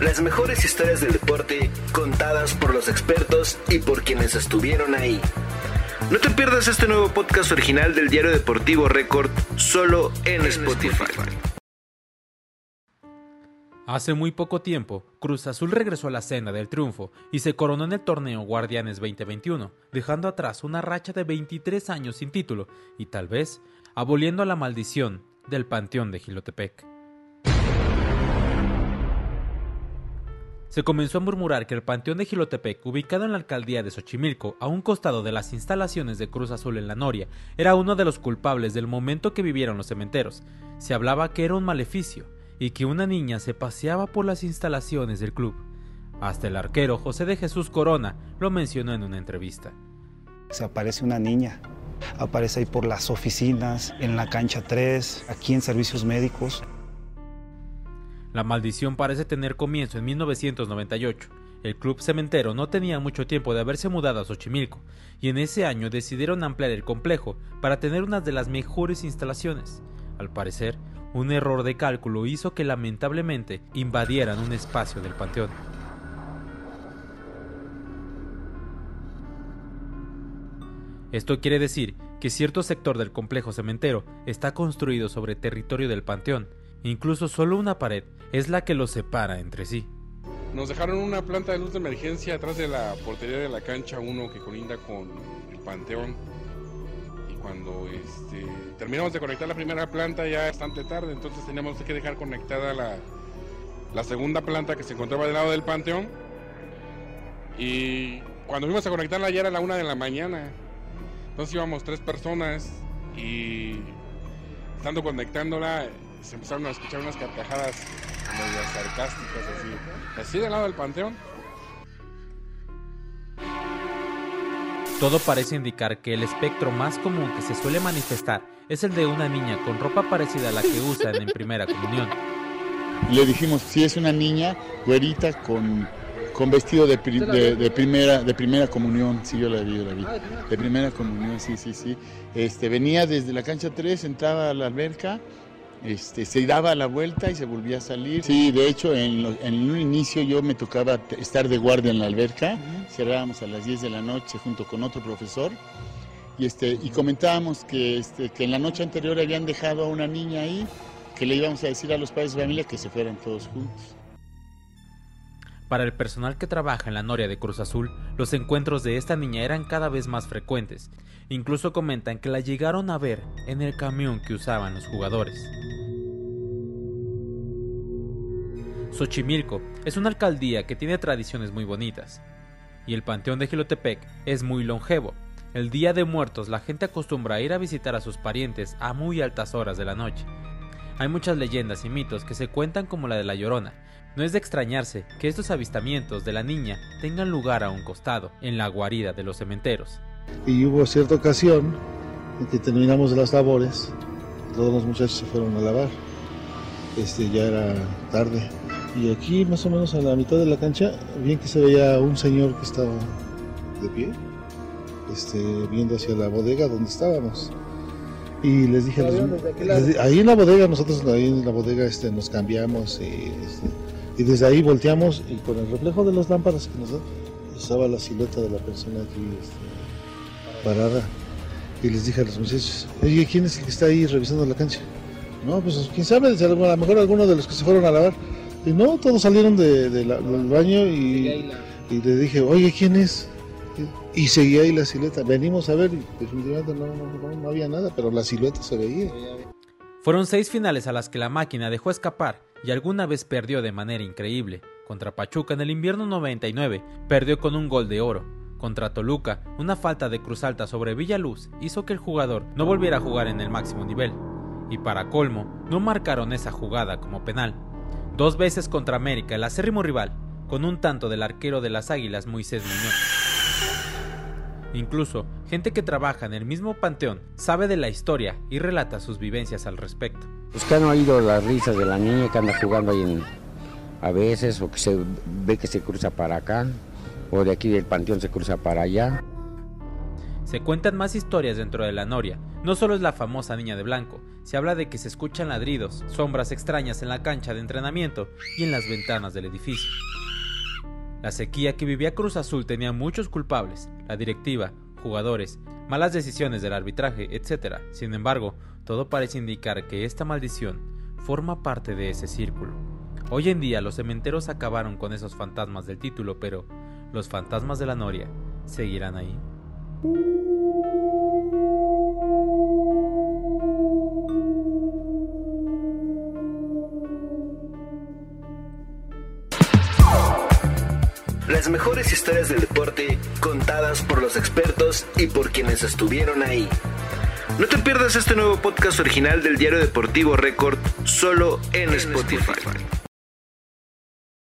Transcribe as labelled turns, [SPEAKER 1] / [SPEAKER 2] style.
[SPEAKER 1] Las mejores historias del deporte contadas por los expertos y por quienes estuvieron ahí. No te pierdas este nuevo podcast original del diario deportivo Record solo en, Spotify.
[SPEAKER 2] Hace muy poco tiempo, Cruz Azul regresó a la cena del triunfo y se coronó en el torneo Guardianes 2021, dejando atrás una racha de 23 años sin título y tal vez aboliendo la maldición del Panteón de Gilotepec. Se comenzó a murmurar que el Panteón de Gilotepec, ubicado en la alcaldía de Xochimilco, a un costado de las instalaciones de Cruz Azul en la Noria, era uno de los culpables del momento que vivieron los cementeros. Se hablaba que era un maleficio y que una niña se paseaba por las instalaciones del club. Hasta el arquero José de Jesús Corona lo mencionó en una entrevista.
[SPEAKER 3] Se aparece una niña, aparece ahí por las oficinas, en la cancha 3, aquí en servicios médicos.
[SPEAKER 2] La maldición parece tener comienzo en 1998. El club cementero no tenía mucho tiempo de haberse mudado a Xochimilco y en ese año decidieron ampliar el complejo para tener una de las mejores instalaciones. Al parecer, un error de cálculo hizo que lamentablemente invadieran un espacio del panteón. Esto quiere decir que cierto sector del complejo cementero está construido sobre territorio del panteón, incluso solo una pared es la que los separa entre sí.
[SPEAKER 4] Nos dejaron una planta de luz de emergencia atrás de la portería de la cancha 1 que colinda con el panteón. Y cuando este, terminamos de conectar la primera planta ya bastante tarde, entonces teníamos que dejar conectada la, la segunda planta que se encontraba del lado del panteón. Y cuando fuimos a conectarla ya era la una de la mañana. Entonces íbamos tres personas y estando conectándola se empezaron a escuchar unas carcajadas medio sarcásticas así. Así del lado del panteón.
[SPEAKER 2] Todo parece indicar que el espectro más común que se suele manifestar es el de una niña con ropa parecida a la que usan en primera comunión.
[SPEAKER 5] Le dijimos, si es una niña, güerita, con con vestido de, primera de primera comunión, sí, yo la vi, la vi. De primera comunión, sí, sí, sí. Este, venía desde la cancha 3, entraba a la alberca, este, se daba la vuelta y se volvía a salir. Sí, de hecho, en, un inicio yo me tocaba estar de guardia en la alberca, cerrábamos a las 10 de la noche junto con otro profesor. Y, este, y comentábamos que, este, que en la noche anterior habían dejado a una niña ahí, que le íbamos a decir a los padres de familia que se fueran todos juntos.
[SPEAKER 2] Para el personal que trabaja en la Noria de Cruz Azul, los encuentros de esta niña eran cada vez más frecuentes. Incluso comentan que la llegaron a ver en el camión que usaban los jugadores. Xochimilco es una alcaldía que tiene tradiciones muy bonitas. Y el Panteón de Gilotepec es muy longevo. El Día de Muertos la gente acostumbra a ir a visitar a sus parientes a muy altas horas de la noche. Hay muchas leyendas y mitos que se cuentan como la de la Llorona, no es de extrañarse que estos avistamientos de la niña tengan lugar a un costado, en la guarida de los cementeros.
[SPEAKER 6] Y hubo cierta ocasión en que terminamos las labores, todos los muchachos se fueron a lavar. Este, ya era tarde. Y aquí, más o menos a la mitad de la cancha, bien que se veía un señor que estaba de pie, este, viendo hacia la bodega donde estábamos. Y les dije, ahí en la bodega, nosotros ahí en la bodega este, nos cambiamos y este, y desde ahí volteamos y con el reflejo de las lámparas que nos da, estaba la silueta de la persona aquí este, parada. Y les dije a los muchachos, oye, ¿quién es el que está ahí revisando la cancha? No, pues quién sabe, a lo mejor alguno de los que se fueron a lavar. Y no, todos salieron de, del baño y, y, le dije, oye, ¿quién es? Y seguía ahí la silueta. Venimos a ver y definitivamente no, no, no había nada, pero la silueta se veía.
[SPEAKER 2] Fueron seis finales a las que la máquina dejó escapar y alguna vez perdió de manera increíble. Contra Pachuca en el invierno 99 perdió con un gol de oro. Contra Toluca, una falta de cruz alta sobre Villaluz hizo que el jugador no volviera a jugar en el máximo nivel. Y para colmo, no marcaron esa jugada como penal. Dos veces contra América, el acérrimo rival, con un tanto del arquero de las Águilas Moisés Muñoz. Incluso, gente que trabaja en el mismo panteón sabe de la historia y relata sus vivencias al respecto.
[SPEAKER 7] Pues que han oído las risas de la niña que anda jugando ahí a veces, o que se ve que se cruza para acá, o de aquí del panteón se cruza para allá.
[SPEAKER 2] Se cuentan más historias dentro de la noria. No solo es la famosa niña de blanco, se habla de que se escuchan ladridos, sombras extrañas en la cancha de entrenamiento y en las ventanas del edificio. La sequía que vivía Cruz Azul tenía muchos culpables, la directiva, jugadores, malas decisiones del arbitraje, etc. Sin embargo, todo parece indicar que esta maldición forma parte de ese círculo. Hoy en día los cementeros acabaron con esos fantasmas del título, pero los fantasmas de la Noria seguirán ahí.
[SPEAKER 1] Las mejores historias del deporte contadas por los expertos y por quienes estuvieron ahí. No te pierdas este nuevo podcast original del diario deportivo Record solo en Spotify.